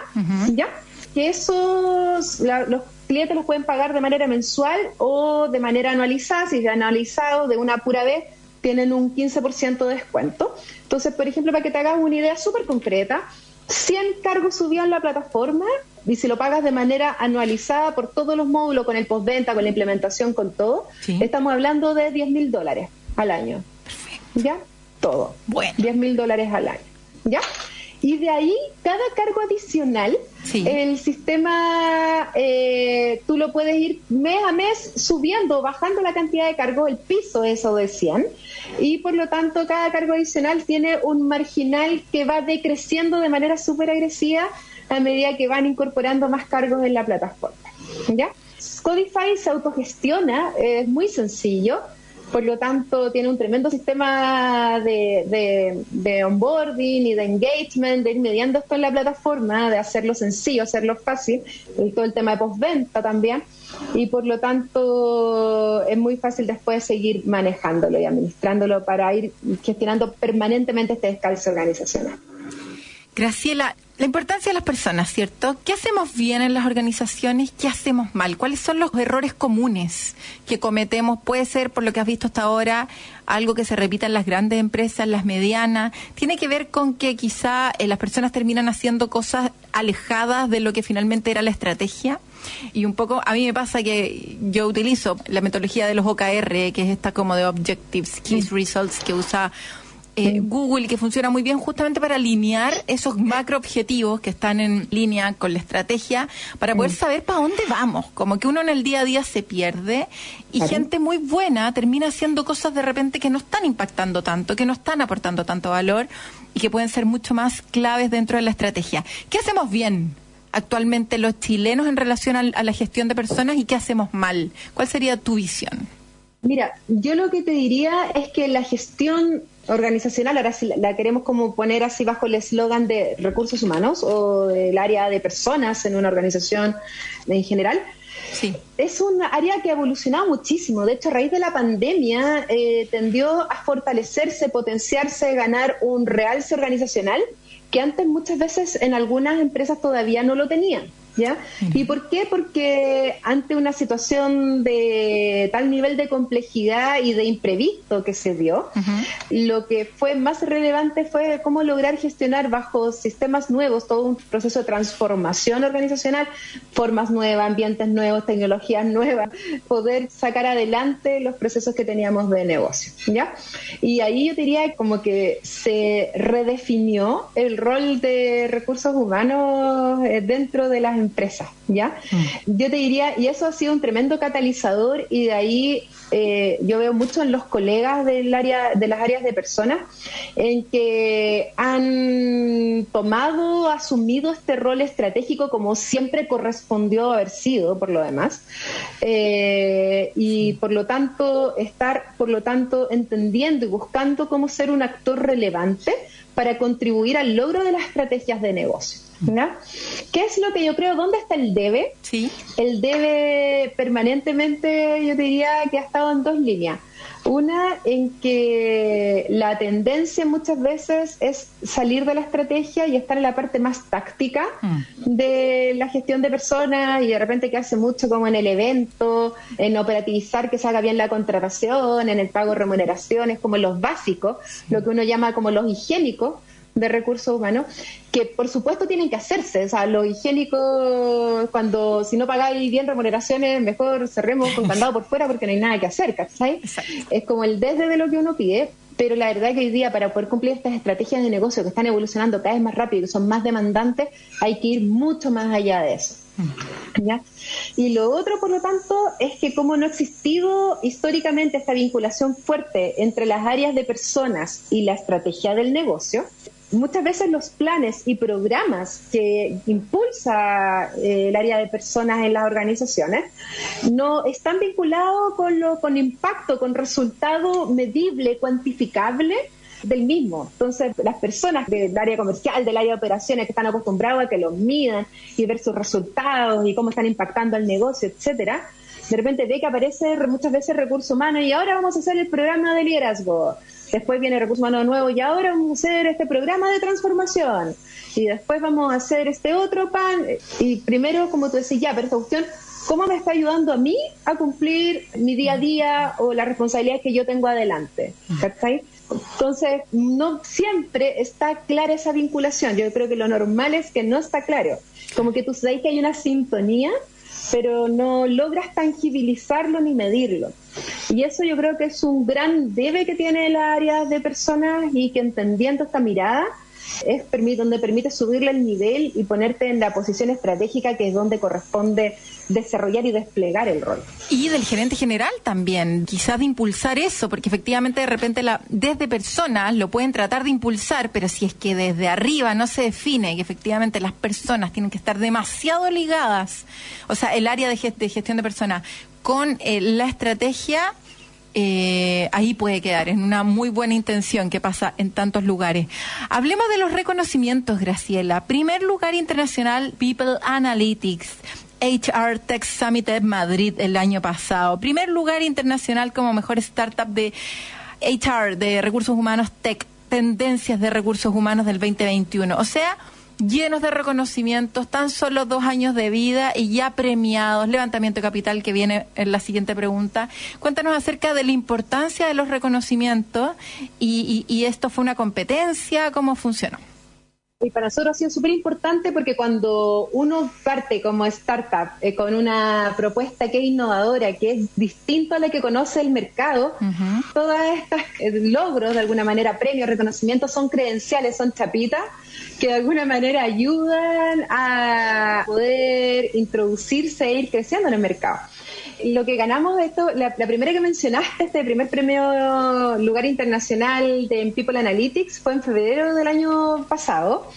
¿ya? Que esos, los clientes los pueden pagar de manera mensual o de manera anualizada. Si es anualizado de una pura vez, tienen un 15% de descuento. Entonces, por ejemplo, para que te hagas una idea súper concreta, 100 cargos en la plataforma y si lo pagas de manera anualizada por todos los módulos, con el postventa, con la implementación, con todo, estamos hablando de 10 mil dólares al año. ¿Ya? Todo. Bueno. 10 mil dólares al año. ¿Ya? Y de ahí, cada cargo adicional, el sistema, eh, tú lo puedes ir mes a mes subiendo, bajando la cantidad de cargos, el piso eso de 100, y por lo tanto cada cargo adicional tiene un marginal que va decreciendo de manera súper agresiva a medida que van incorporando más cargos en la plataforma. ¿Ya? Codify se autogestiona, es muy sencillo por lo tanto tiene un tremendo sistema de, de, onboarding y de engagement, de ir mediando esto en la plataforma, de hacerlo sencillo, hacerlo fácil, y todo el tema de postventa también, y por lo tanto es muy fácil después seguir manejándolo y administrándolo para ir gestionando permanentemente este descalce organizacional. Graciela, la importancia de las personas, ¿cierto? ¿Qué hacemos bien en las organizaciones? ¿Qué hacemos mal? ¿Cuáles son los errores comunes que cometemos? Puede ser, por lo que has visto hasta ahora, algo que se repita en las grandes empresas, las medianas. Tiene que ver con que quizá eh, las personas terminan haciendo cosas alejadas de lo que finalmente era la estrategia. Y un poco, a mí me pasa que yo utilizo la metodología de los OKR, que es esta como de Objectives, Key Results, que usa eh, Google que funciona muy bien justamente para alinear esos macro objetivos que están en línea con la estrategia para poder saber para dónde vamos. Como que uno en el día a día se pierde y gente muy buena termina haciendo cosas de repente que no están impactando tanto, que no están aportando tanto valor y que pueden ser mucho más claves dentro de la estrategia. ¿Qué hacemos bien? actualmente los chilenos en relación a la gestión de personas y qué hacemos mal? ¿Cuál sería tu visión? Mira, yo lo que te diría es que la gestión organizacional, ahora sí la queremos como poner así bajo el eslogan de recursos humanos o el área de personas en una organización en general, Sí. Es un área que ha evolucionado muchísimo. De hecho, a raíz de la pandemia eh, tendió a fortalecerse, potenciarse, ganar un realce organizacional que antes muchas veces en algunas empresas todavía no lo tenían. ¿Ya? ¿Y por qué? Porque ante una situación de tal nivel de complejidad y de imprevisto que se dio, lo que fue más relevante fue cómo lograr gestionar bajo sistemas nuevos todo un proceso de transformación organizacional, formas nuevas, ambientes nuevos, tecnologías nuevas, poder sacar adelante los procesos que teníamos de negocio, ¿ya? Y ahí yo diría como que se redefinió el rol de recursos humanos eh, dentro de las empresas, ¿ya? Yo te diría, y eso ha sido un tremendo catalizador y de ahí eh, yo veo mucho en los colegas del área, de las áreas de personas, en que han tomado, asumido este rol estratégico como siempre correspondió haber sido, por lo demás, eh, y por lo tanto estar, por lo tanto, entendiendo y buscando cómo ser un actor relevante para contribuir al logro de las estrategias de negocio. ¿Qué es lo que yo creo? ¿Dónde está el debe? Sí. El debe permanentemente, yo diría que ha estado en dos líneas. Una en que la tendencia muchas veces es salir de la estrategia y estar en la parte más táctica mm. de la gestión de personas y de repente que hace mucho como en el evento, en operativizar que se haga bien la contratación, en el pago de remuneraciones, como los básicos, lo que uno llama como los higiénicos de recursos humanos, que por supuesto tienen que hacerse. O sea, lo higiénico, cuando si no pagáis bien remuneraciones, mejor cerremos con candado por fuera porque no hay nada que hacer, ¿cachai? Es como el desde de lo que uno pide, pero la verdad que hoy día para poder cumplir estas estrategias de negocio que están evolucionando cada vez más rápido y que son más demandantes, hay que ir mucho más allá de eso. ¿Ya? Y lo otro, por lo tanto, es que como no ha existido históricamente esta vinculación fuerte entre las áreas de personas y la estrategia del negocio, muchas veces los planes y programas que impulsa eh, el área de personas en las organizaciones no están vinculados con lo con impacto, con resultado medible, cuantificable del mismo. Entonces, las personas del área comercial, del área de operaciones que están acostumbrados a que los midan y ver sus resultados y cómo están impactando al negocio, etcétera, de repente ve que aparece muchas veces recurso humano y ahora vamos a hacer el programa de liderazgo. Después viene recurso humano nuevo y ahora vamos a hacer este programa de transformación. Y después vamos a hacer este otro pan. Y primero como tú decís ya pero esta cuestión cómo me está ayudando a mí a cumplir mi día a día o las responsabilidades que yo tengo adelante entonces no siempre está clara esa vinculación. Yo creo que lo normal es que no está claro. Como que tú sabes que hay una sintonía pero no logras tangibilizarlo ni medirlo. Y eso yo creo que es un gran debe que tiene el área de personas y que entendiendo esta mirada es donde permite subirle el nivel y ponerte en la posición estratégica que es donde corresponde desarrollar y desplegar el rol. Y del gerente general también, quizás de impulsar eso, porque efectivamente de repente la, desde personas lo pueden tratar de impulsar, pero si es que desde arriba no se define que efectivamente las personas tienen que estar demasiado ligadas, o sea, el área de, gestión de personas con eh, la estrategia, eh, ahí puede quedar en una muy buena intención que pasa en tantos lugares. Hablemos de los reconocimientos, Graciela. Primer lugar internacional, People Analytics. HR Tech Summit en Madrid el año pasado. Primer lugar internacional como mejor startup de HR, de recursos humanos tech, tendencias de recursos humanos del 2021. O sea, llenos de reconocimientos, tan solo dos años de vida y ya premiados. Levantamiento de capital que viene en la siguiente pregunta. Cuéntanos acerca de la importancia de los reconocimientos y, y esto fue una competencia, ¿cómo funcionó? Y para nosotros ha sido súper importante porque cuando uno parte como startup eh, con una propuesta que es innovadora, que es distinto a la que conoce el mercado, todos estos eh, logros, de alguna manera, premios, reconocimientos, son credenciales, son chapitas que de alguna manera ayudan a poder introducirse e ir creciendo en el mercado lo que ganamos de esto, la, primera que mencionaste, este primer premio lugar internacional de People Analytics, fue en febrero del año pasado.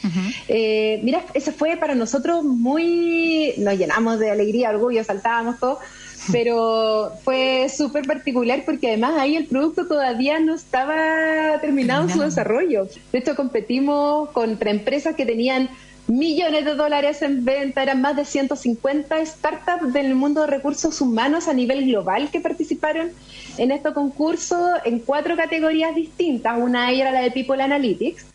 Eh, mira, ese fue para nosotros muy, nos llenamos de alegría, orgullo, saltábamos todo pero fue súper particular porque además ahí el producto todavía no estaba terminado su desarrollo. De hecho, competimos contra empresas que tenían millones de dólares en venta, eran más de 150 startups del mundo de recursos humanos a nivel global que participaron en este concurso en cuatro categorías distintas. Una era la de People Analytics,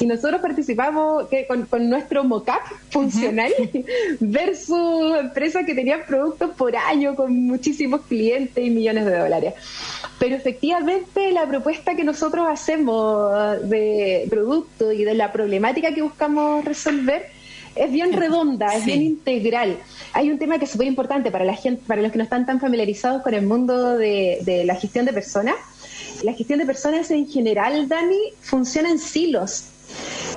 y nosotros participamos que con, nuestro mockup funcional *laughs* versus empresas que tenían productos por año con muchísimos clientes y millones de dólares. Pero efectivamente la propuesta que nosotros hacemos de producto y de la problemática que buscamos resolver es bien redonda, es bien integral. Hay un tema que es súper importante para la gente, para los que no están tan familiarizados con el mundo de, de la gestión de personas. La gestión de personas en general, Dani, funciona en silos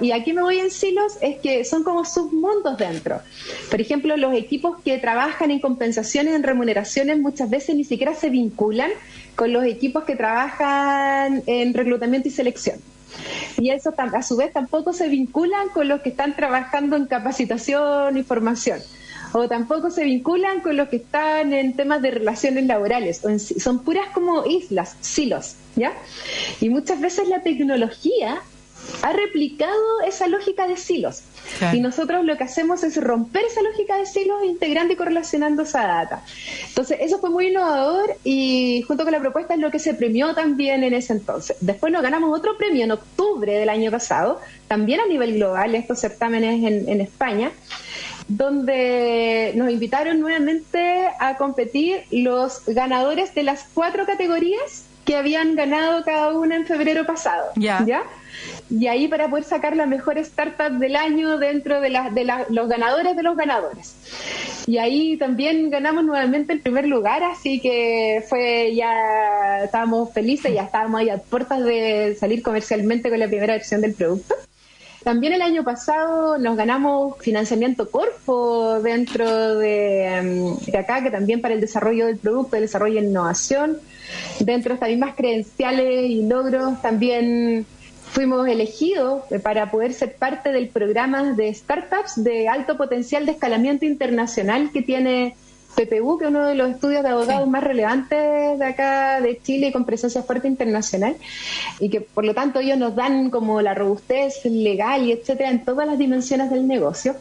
Y aquí me voy en silos, es que son como submundos dentro. Por ejemplo, los equipos que trabajan en compensaciones, en remuneraciones, muchas veces ni siquiera se vinculan con los equipos que trabajan en reclutamiento y selección. Y eso a su vez tampoco se vinculan con los que están trabajando en capacitación y formación o tampoco se vinculan con los que están en temas de relaciones laborales. Son puras como islas, silos, ¿ya? Y muchas veces la tecnología ha replicado esa lógica de silos. Y nosotros lo que hacemos es romper esa lógica de silos integrando y correlacionando esa data. Entonces, eso fue muy innovador y junto con la propuesta es lo que se premió también en ese entonces. Después nos ganamos otro premio en octubre del año pasado, también a nivel global, estos certámenes en, en España, donde nos invitaron nuevamente a competir los ganadores de las cuatro categorías que habían ganado cada una en febrero pasado. ¿Ya? Y ahí para poder sacar la mejor startup del año dentro de, de los ganadores de los ganadores. Y ahí también ganamos nuevamente el primer lugar, así que fue ya, estábamos felices, ya estábamos ahí a puertas de salir comercialmente con la primera versión del producto. También el año pasado nos ganamos financiamiento Corfo dentro de, de acá, que también para el desarrollo del producto, el desarrollo de innovación. Dentro de estas mismas credenciales y logros también fuimos elegidos para poder ser parte del programa de startups de alto potencial de escalamiento internacional que tiene PPU, que es uno de los estudios de abogados más relevantes de acá de Chile y con presencia fuerte internacional, y que por lo tanto ellos nos dan como la robustez legal y etcétera en todas las dimensiones del negocio,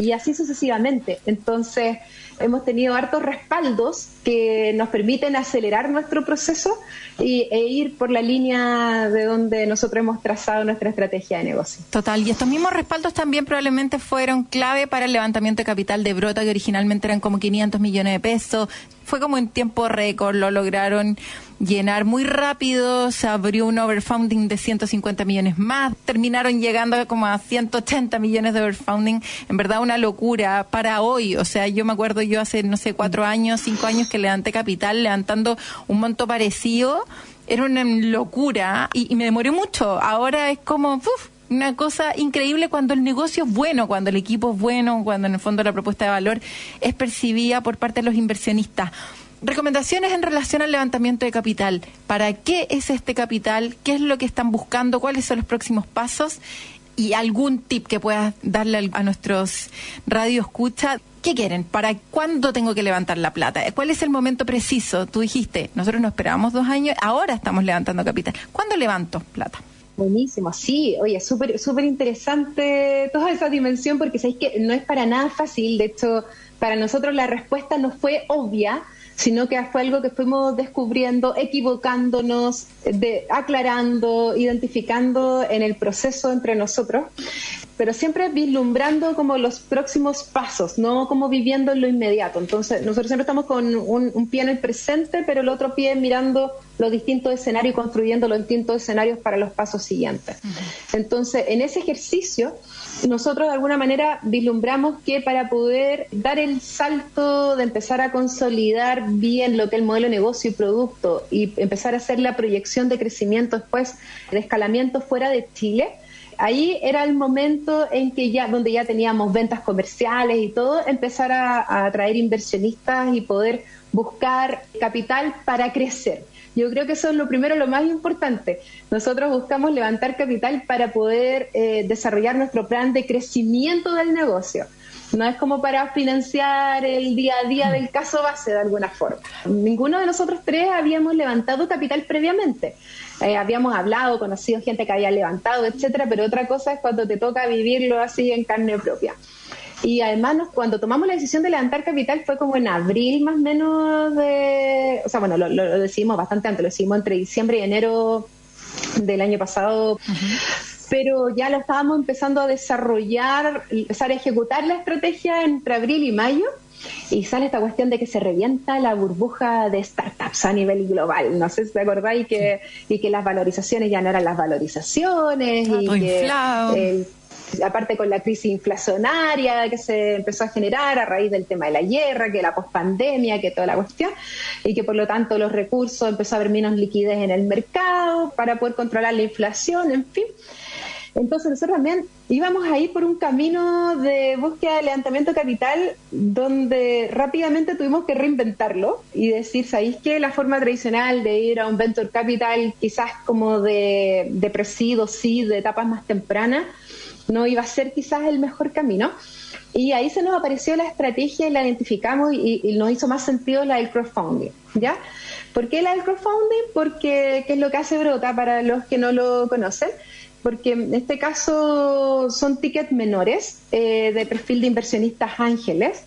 y así sucesivamente. Entonces, hemos tenido hartos respaldos que nos permiten acelerar nuestro proceso y, e ir por la línea de donde nosotros hemos trazado nuestra estrategia de negocio. Total, y estos mismos respaldos también probablemente fueron clave para el levantamiento de capital de Brota, que originalmente eran como 500 millones de pesos. Fue como en tiempo récord, lo lograron llenar muy rápido, se abrió un overfunding de 150 millones más, terminaron llegando como a 180 millones de overfunding, en verdad una locura para hoy, o sea, yo me acuerdo yo hace, no sé, cuatro años, cinco años que levanté capital levantando un monto parecido, era una locura y, me demoré mucho, ahora es como... una cosa increíble cuando el negocio es bueno, cuando el equipo es bueno, cuando en el fondo la propuesta de valor es percibida por parte de los inversionistas. Recomendaciones en relación al levantamiento de capital. ¿Para qué es este capital? ¿Qué es lo que están buscando? ¿Cuáles son los próximos pasos? Y algún tip que puedas darle a nuestros radio escucha. ¿Qué quieren? ¿Para cuándo tengo que levantar la plata? ¿Cuál es el momento preciso? Tú dijiste, nosotros no esperábamos dos años, ahora estamos levantando capital. ¿Cuándo levanto plata? Buenísimo, sí, oye, súper súper interesante toda esa dimensión porque sabéis que no es para nada fácil, de hecho, para nosotros la respuesta no fue obvia, sino que fue algo que fuimos descubriendo, equivocándonos, de, aclarando, identificando en el proceso entre nosotros, pero siempre vislumbrando como los próximos pasos, no como viviendo en lo inmediato. Entonces, nosotros siempre estamos con un, pie en el presente, pero el otro pie mirando los distintos escenarios y construyendo los distintos escenarios para los pasos siguientes. Entonces, en ese ejercicio, nosotros de alguna manera vislumbramos que para poder dar el salto de empezar a consolidar bien lo que es el modelo de negocio y producto y empezar a hacer la proyección de crecimiento después de escalamiento fuera de Chile, ahí era el momento en que ya, donde ya teníamos ventas comerciales y todo, empezar a atraer inversionistas y poder buscar capital para crecer. Yo creo que eso es lo primero, lo más importante. Nosotros buscamos levantar capital para poder eh, desarrollar nuestro plan de crecimiento del negocio. No es como para financiar el día a día del caso base de alguna forma. Ninguno de nosotros tres habíamos levantado capital previamente. Eh, habíamos hablado, conocido gente que había levantado, etcétera, pero otra cosa es cuando te toca vivirlo así en carne propia. Y además, cuando tomamos la decisión de levantar capital fue como en abril más o menos de... O sea, bueno, lo, decidimos bastante antes, lo decidimos entre diciembre y enero del año pasado. Pero ya lo estábamos empezando a desarrollar, empezar a ejecutar la estrategia entre abril y mayo y sale esta cuestión de que se revienta la burbuja de startups a nivel global. No sé si te acordáis que, y que las valorizaciones ya no eran las valorizaciones y que aparte con la crisis inflacionaria que se empezó a generar a raíz del tema de la guerra, que la pospandemia, que toda la cuestión, y que por lo tanto los recursos empezó a haber menos liquidez en el mercado para poder controlar la inflación, en fin. Entonces nosotros también íbamos ahí por un camino de búsqueda de levantamiento capital donde rápidamente tuvimos que reinventarlo y decir, ¿sabéis que la forma tradicional de ir a un venture capital quizás como de, de presido, sí, de etapas más tempranas, no iba a ser quizás el mejor camino? Y ahí se nos apareció la estrategia y la identificamos y, y nos hizo más sentido la del crowdfunding, ¿ya? ¿Por qué la del crowdfunding? Porque, ¿qué es lo que hace Brota para los que no lo conocen? porque en este caso son tickets menores eh, de perfil de inversionistas ángeles.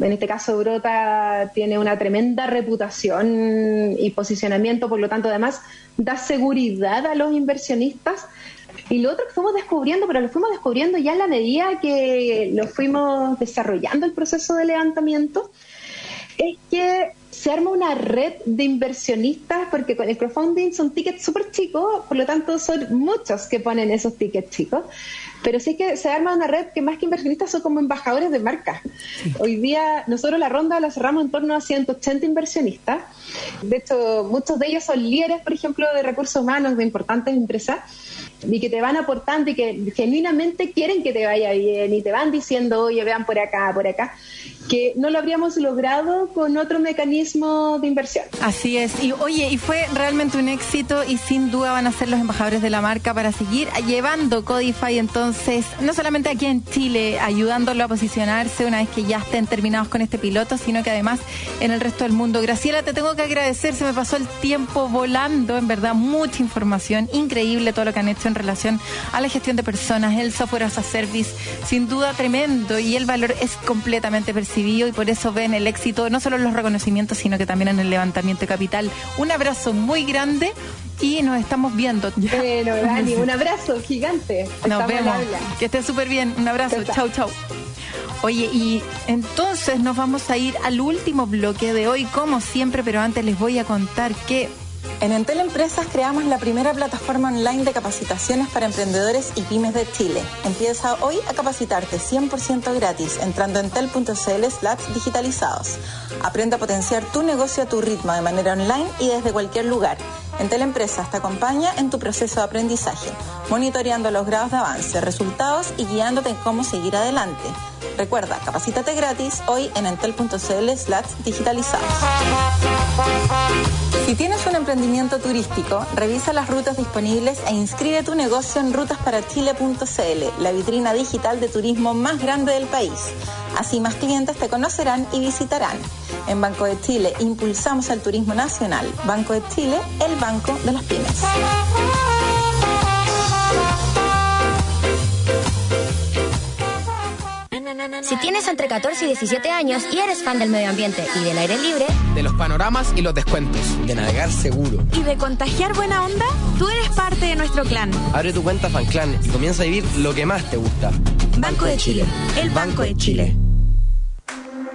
En este caso, Brota tiene una tremenda reputación y posicionamiento, por lo tanto, además, da seguridad a los inversionistas. Y lo otro que fuimos descubriendo, pero lo fuimos descubriendo ya en la medida que lo fuimos desarrollando el proceso de levantamiento, es que se arma una red de inversionistas, porque con el crowdfunding son tickets súper chicos, por lo tanto son muchos que ponen esos tickets chicos, pero sí que se arma una red que más que inversionistas son como embajadores de marca. Hoy día nosotros la ronda la cerramos en torno a 180 inversionistas, de hecho muchos de ellos son líderes, por ejemplo, de recursos humanos de importantes empresas y que te van aportando y que genuinamente quieren que te vaya bien y te van diciendo, oye, vean por acá, por acá, que no lo habríamos logrado con otro mecanismo de inversión. Así es. Y oye, y fue realmente un éxito y sin duda van a ser los embajadores de la marca para seguir llevando Codify entonces, no solamente aquí en Chile, ayudándolo a posicionarse una vez que ya estén terminados con este piloto, sino que además en el resto del mundo. Graciela, te tengo que agradecer, se me pasó el tiempo volando, en verdad, mucha información, increíble todo lo que han hecho en relación a la gestión de personas, el software as a service, sin duda tremendo y el valor es completamente percibido y por eso ven el éxito no solo en los reconocimientos, sino que también en el levantamiento de capital. Un abrazo muy grande y nos estamos viendo. Bueno, Dani, un abrazo gigante. Nos Estamos vemos. Que esté súper bien. Un abrazo. Chau, chau. Oye, y entonces nos vamos a ir al último bloque de hoy, como siempre, pero antes les voy a contar que En Entel Empresas creamos la primera plataforma online de capacitaciones para emprendedores y pymes de Chile. Empieza hoy a capacitarte 100% gratis entrando en entel.cl slash digitalizados. Aprende a potenciar tu negocio a tu ritmo de manera online y desde cualquier lugar. Entel Empresas te acompaña en tu proceso de aprendizaje, monitoreando los grados de avance, resultados y guiándote en cómo seguir adelante. Recuerda, capacítate gratis hoy en entel.cl slash digitalizados. Si tienes un emprendimiento turístico, revisa las rutas disponibles e inscribe tu negocio en rutasparachile.cl, la vitrina digital de turismo más grande del país. Así más clientes te conocerán y visitarán. En Banco de Chile impulsamos el turismo nacional. Banco de Chile, el banco de las pymes. Si tienes entre 14 y 17 años y eres fan del medio ambiente y del aire libre, De los panoramas y los descuentos. De navegar seguro. ¿Y de contagiar buena onda? Tú eres parte de nuestro clan. Abre tu cuenta FanClan y comienza a vivir lo que más te gusta. Banco de Chile, el Banco de Chile.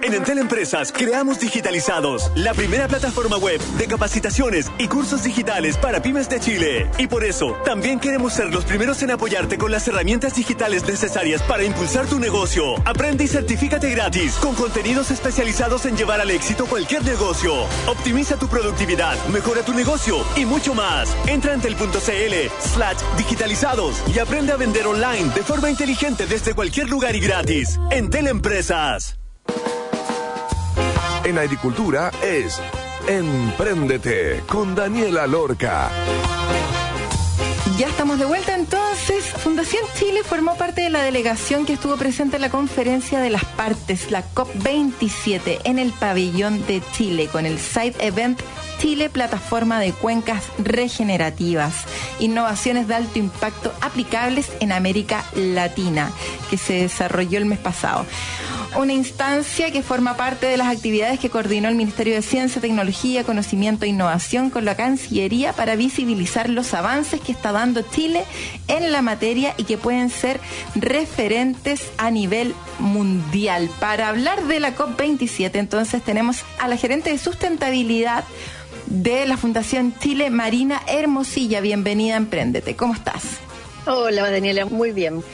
En Entel Empresas creamos Digitalizados, la primera plataforma web de capacitaciones y cursos digitales para pymes de Chile. Y por eso, también queremos ser los primeros en apoyarte con las herramientas digitales necesarias para impulsar tu negocio. Aprende y certifícate gratis con contenidos especializados en llevar al éxito cualquier negocio. Optimiza tu productividad, mejora tu negocio y mucho más. Entra en tel.cl slash digitalizados y aprende a vender online de forma inteligente desde cualquier lugar y gratis. Entel Empresas. En agricultura es Empréndete con Daniela Lorca. Ya estamos de vuelta entonces. Fundación Chile formó parte de la delegación que estuvo presente en la conferencia de las partes, la COP27, en el pabellón de Chile, con el side event Chile Plataforma de Cuencas Regenerativas, innovaciones de alto impacto aplicables en América Latina, que se desarrolló el mes pasado. Una instancia que forma parte de las actividades que coordinó el Ministerio de Ciencia, Tecnología, Conocimiento e Innovación con la Cancillería para visibilizar los avances que está dando Chile en la materia y que pueden ser referentes a nivel mundial. Para hablar de la COP27, entonces tenemos a la gerente de sustentabilidad de la Fundación Chile, Marina Hermosilla. Bienvenida a Emprendete. ¿Cómo estás? Hola, Daniela, muy bien.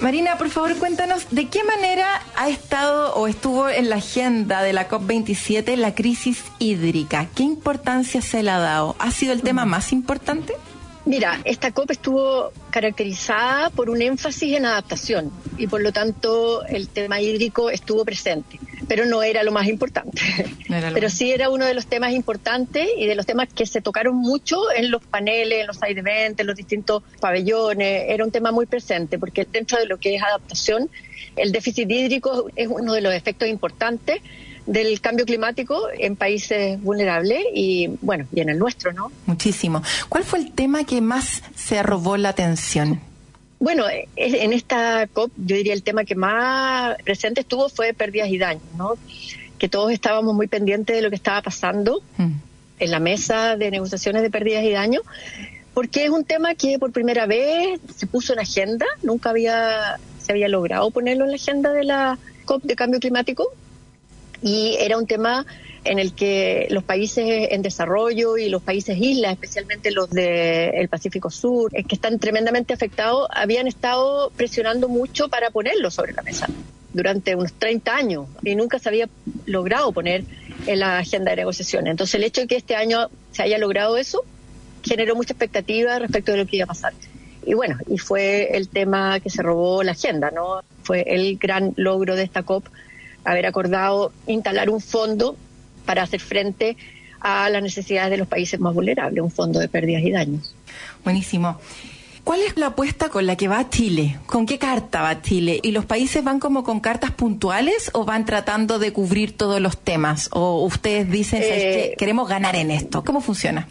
Marina, por favor, cuéntanos de qué manera ha estado o estuvo en la agenda de la COP27 la crisis hídrica. ¿Qué importancia se le ha dado? ¿Ha sido el tema más importante? Mira, esta COP estuvo caracterizada por un énfasis en adaptación y por lo tanto el tema hídrico estuvo presente, pero no era lo más importante. pero sí era uno de los temas importantes y de los temas que se tocaron mucho en los paneles, en los side events, en los distintos pabellones. Era un tema muy presente porque dentro de lo que es adaptación, el déficit hídrico es uno de los efectos importantes del cambio climático en países vulnerables y bueno, y en el nuestro, ¿no? Muchísimo. ¿Cuál fue el tema que más se robó la atención? Bueno, en esta COP yo diría el tema que más presente estuvo fue pérdidas y daños, ¿no? Que todos estábamos muy pendientes de lo que estaba pasando mm. en la mesa de negociaciones de pérdidas y daños, porque es un tema que por primera vez se puso en agenda, nunca había se había logrado ponerlo en la agenda de la COP de cambio climático y era un tema en el que los países en desarrollo y los países islas, especialmente los del Pacífico Sur, que están tremendamente afectados, habían estado presionando mucho para ponerlo sobre la mesa durante unos 30 años y nunca se había logrado poner en la agenda de negociaciones. Entonces el hecho de que este año se haya logrado eso generó mucha expectativa respecto de lo que iba a pasar. Y bueno, y fue el tema que se robó la agenda, ¿no? Fue el gran logro de esta COP haber acordado instalar un fondo para hacer frente a las necesidades de los países más vulnerables, un fondo de pérdidas y daños. Buenísimo. ¿Cuál es la apuesta con la que va Chile? ¿Con qué carta va Chile? ¿Y los países van como con cartas puntuales o van tratando de cubrir todos los temas? ¿O ustedes dicen que eh, queremos ganar en esto? ¿Cómo funciona?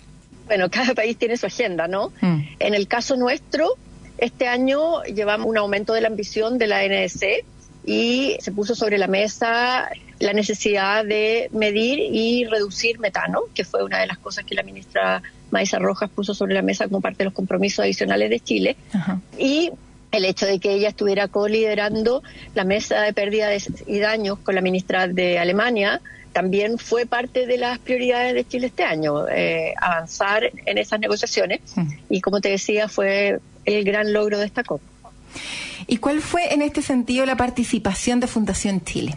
Bueno, cada país tiene su agenda, ¿no? Mm. En el caso nuestro, este año llevamos un aumento de la ambición de la NDC y se puso sobre la mesa la necesidad de medir y reducir metano, que fue una de las cosas que la ministra Maisa Rojas puso sobre la mesa como parte de los compromisos adicionales de Chile. Y el hecho de que ella estuviera co-liderando la mesa de pérdidas y daños con la ministra de Alemania también fue parte de las prioridades de Chile este año, eh, avanzar en esas negociaciones. Y como te decía, fue el gran logro de esta COP. ¿Y cuál fue en este sentido la participación de Fundación Chile?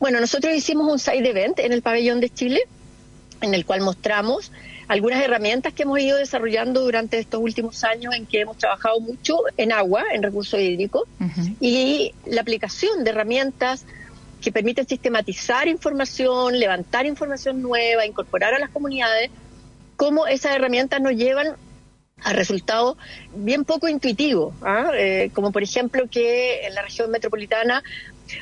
Bueno, nosotros hicimos un side event en el pabellón de Chile, en el cual mostramos algunas herramientas que hemos ido desarrollando durante estos últimos años en que hemos trabajado mucho en agua, en recursos hídricos, y la aplicación de herramientas que permiten sistematizar información, levantar información nueva, incorporar a las comunidades, cómo esas herramientas nos llevan a resultados bien poco intuitivos, ¿ah? eh, como por ejemplo que en la región metropolitana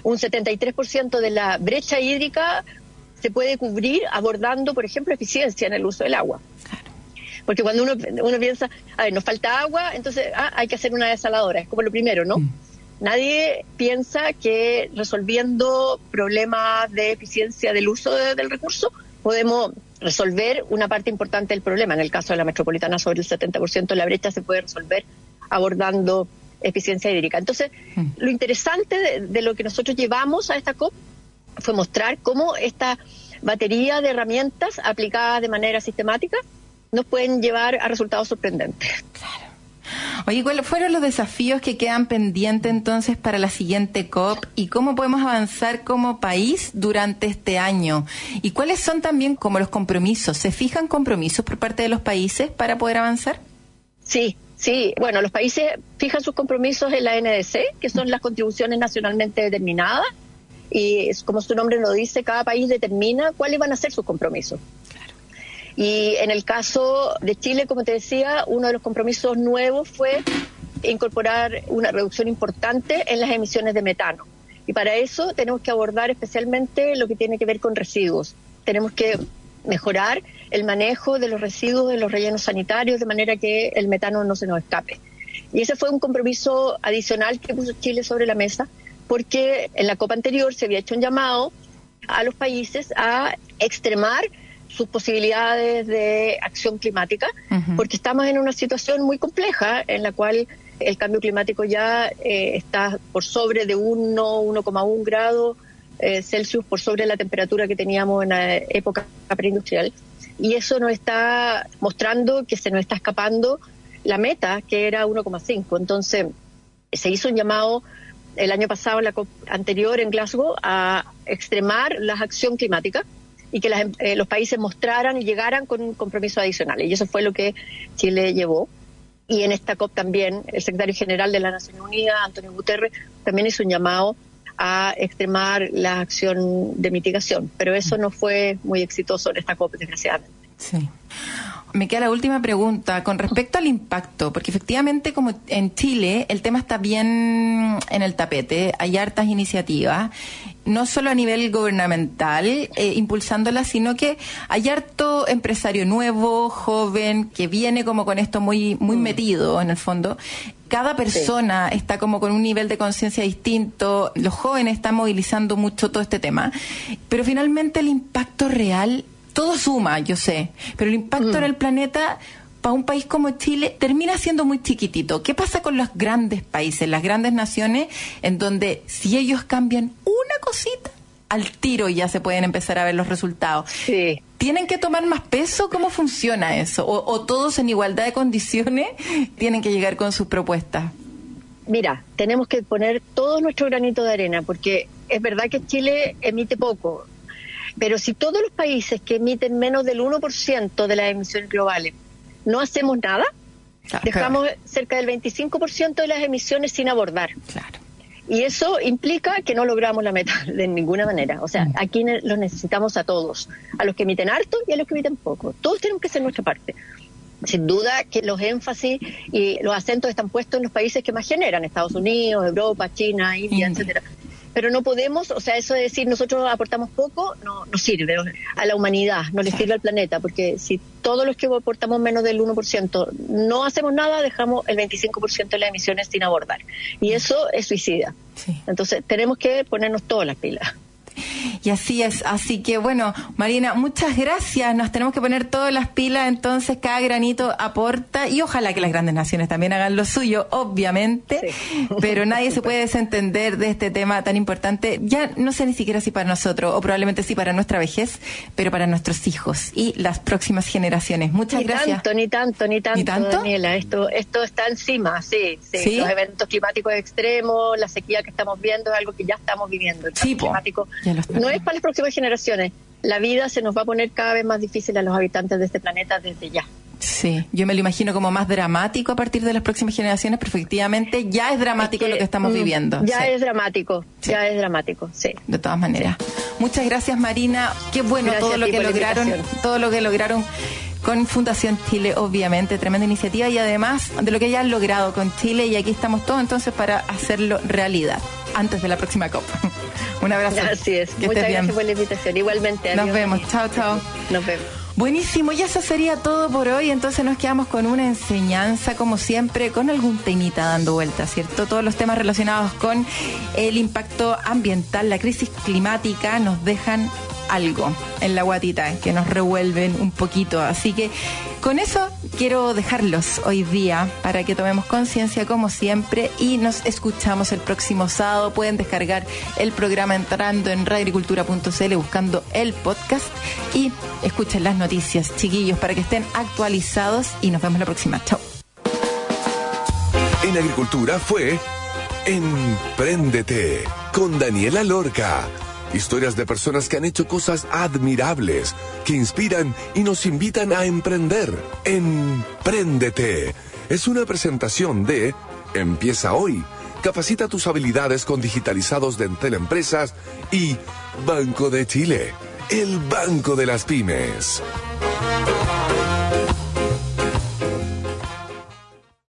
un 73% de la brecha hídrica se puede cubrir abordando, por ejemplo, eficiencia en el uso del agua. Porque cuando uno, uno piensa, a ver, nos falta agua, entonces ah, hay que hacer una desaladora, es como lo primero, ¿no? Mm. Nadie piensa que resolviendo problemas de eficiencia del uso del recurso podemos resolver una parte importante del problema. En el caso de la metropolitana, sobre el 70% de la brecha se puede resolver abordando eficiencia hídrica. Entonces, mm. lo interesante de, lo que nosotros llevamos a esta COP fue mostrar cómo esta batería de herramientas aplicadas de manera sistemática nos pueden llevar a resultados sorprendentes. Claro. Oye, ¿cuáles fueron los desafíos que quedan pendientes entonces para la siguiente COP y cómo podemos avanzar como país durante este año? ¿Y cuáles son también como los compromisos? ¿Se fijan compromisos por parte de los países para poder avanzar? Sí, sí. Bueno, los países fijan sus compromisos en la NDC, que son las contribuciones nacionalmente determinadas. Y como su nombre lo dice, cada país determina cuáles van a ser sus compromisos. Y en el caso de Chile, como te decía, uno de los compromisos nuevos fue incorporar una reducción importante en las emisiones de metano. Y para eso tenemos que abordar especialmente lo que tiene que ver con residuos. Tenemos que mejorar el manejo de los residuos de los rellenos sanitarios de manera que el metano no se nos escape. Y ese fue un compromiso adicional que puso Chile sobre la mesa porque en la COPA anterior se había hecho un llamado a los países a extremar sus posibilidades de acción climática, porque estamos en una situación muy compleja en la cual el cambio climático ya eh, está por sobre de 1, 1,1 grados eh, Celsius, por sobre la temperatura que teníamos en la época preindustrial. Y eso nos está mostrando que se nos está escapando la meta, que era 1,5. Entonces, se hizo un llamado el año pasado, en la COP anterior en Glasgow, a extremar la acción climática y que eh, los países mostraran y llegaran con un compromiso adicional. Y eso fue lo que Chile llevó. Y en esta COP también el secretario general de la Naciones Unidas, Antonio Guterres, también hizo un llamado a extremar la acción de mitigación, pero eso no fue muy exitoso en esta COP, desgraciadamente. Sí. Me queda la última pregunta con respecto al impacto, porque efectivamente como en Chile el tema está bien en el tapete, hay hartas iniciativas, no solo a nivel gubernamental eh, impulsándolas, sino que hay harto empresario nuevo, joven, que viene como con esto muy, muy metido en el fondo. Cada persona está como con un nivel de conciencia distinto, los jóvenes están movilizando mucho todo este tema, pero finalmente el impacto real todo suma, yo sé, pero el impacto en el planeta para un país como Chile termina siendo muy chiquitito. ¿Qué pasa con los grandes países, las grandes naciones, en donde si ellos cambian una cosita, al tiro ya se pueden empezar a ver los resultados? Sí. ¿Tienen que tomar más peso? ¿Cómo funciona eso? ¿O, o todos en igualdad de condiciones *laughs* tienen que llegar con sus propuestas? Mira, tenemos que poner todo nuestro granito de arena, porque es verdad que Chile emite poco, pero si todos los países que emiten menos del 1% de las emisiones globales no hacemos nada, dejamos cerca del 25% de las emisiones sin abordar. Claro. Y eso implica que no logramos la meta *laughs* de ninguna manera. O sea, aquí los necesitamos a todos, a los que emiten harto y a los que emiten poco. Todos tenemos que hacer nuestra parte. Sin duda que los énfasis y los acentos están puestos en los países que más generan, Estados Unidos, Europa, China, India, etcétera pero no podemos, o sea, eso de decir nosotros aportamos poco no, no sirve a la humanidad, no le sirve al planeta, porque si todos los que aportamos menos del 1% no hacemos nada, dejamos el 25% de las emisiones sin abordar. Y eso es suicida. Entonces, tenemos que ponernos todas las pilas. Y así es. Así que bueno, Marina, muchas gracias. Nos tenemos que poner todas las pilas, entonces cada granito aporta y ojalá que las grandes naciones también hagan lo suyo, obviamente, *laughs* pero nadie se puede desentender de este tema tan importante. Ya no sé ni siquiera si para nosotros o probablemente sí para nuestra vejez, pero para nuestros hijos y las próximas generaciones. Muchas ni gracias. Tanto, ni tanto, ni tanto, ¿Ni tanto? Daniela. Esto, esto está encima, sí, sí, ¿Sí? Los eventos climáticos extremos, la sequía que estamos viendo es algo que ya estamos viviendo. El cambio climático. No es para las próximas generaciones. La vida se nos va a poner cada vez más difícil a los habitantes de este planeta desde ya. Sí, yo me lo imagino como más dramático a partir de las próximas generaciones, pero efectivamente ya es dramático lo que estamos mm, viviendo. Ya Sí. es dramático, ya es dramático, sí. de todas maneras. Muchas gracias Marina, qué bueno Gracias todo lo que lograron, todo lo que lograron con Fundación Chile, obviamente, tremenda iniciativa y además de lo que ya han logrado con Chile y aquí estamos todos entonces para hacerlo realidad antes de la próxima COP. Un abrazo. Así es. Que Muchas gracias por la invitación. Igualmente. Nos adiós. vemos. Chao, chao. Nos vemos. Buenísimo, y eso sería todo por hoy. Entonces nos quedamos con una enseñanza, como siempre, con algún temita dando vuelta, ¿cierto? Todos los temas relacionados con el impacto ambiental, la crisis climática, nos dejan algo en la guatita que nos revuelven un poquito. Así que con eso quiero dejarlos hoy día para que tomemos conciencia como siempre y nos escuchamos el próximo sábado. Pueden descargar el programa entrando en radioagricultura.cl buscando el podcast y escuchen las noticias, chiquillos, para que estén actualizados y nos vemos la próxima. Chao. En Agricultura fue Empréndete con Daniela Lorca. Historias de personas que han hecho cosas admirables, que inspiran y nos invitan a emprender. Empréndete. Es una presentación de Empieza hoy. Capacita tus habilidades con digitalizados de Entel Empresas y Banco de Chile, el banco de las pymes.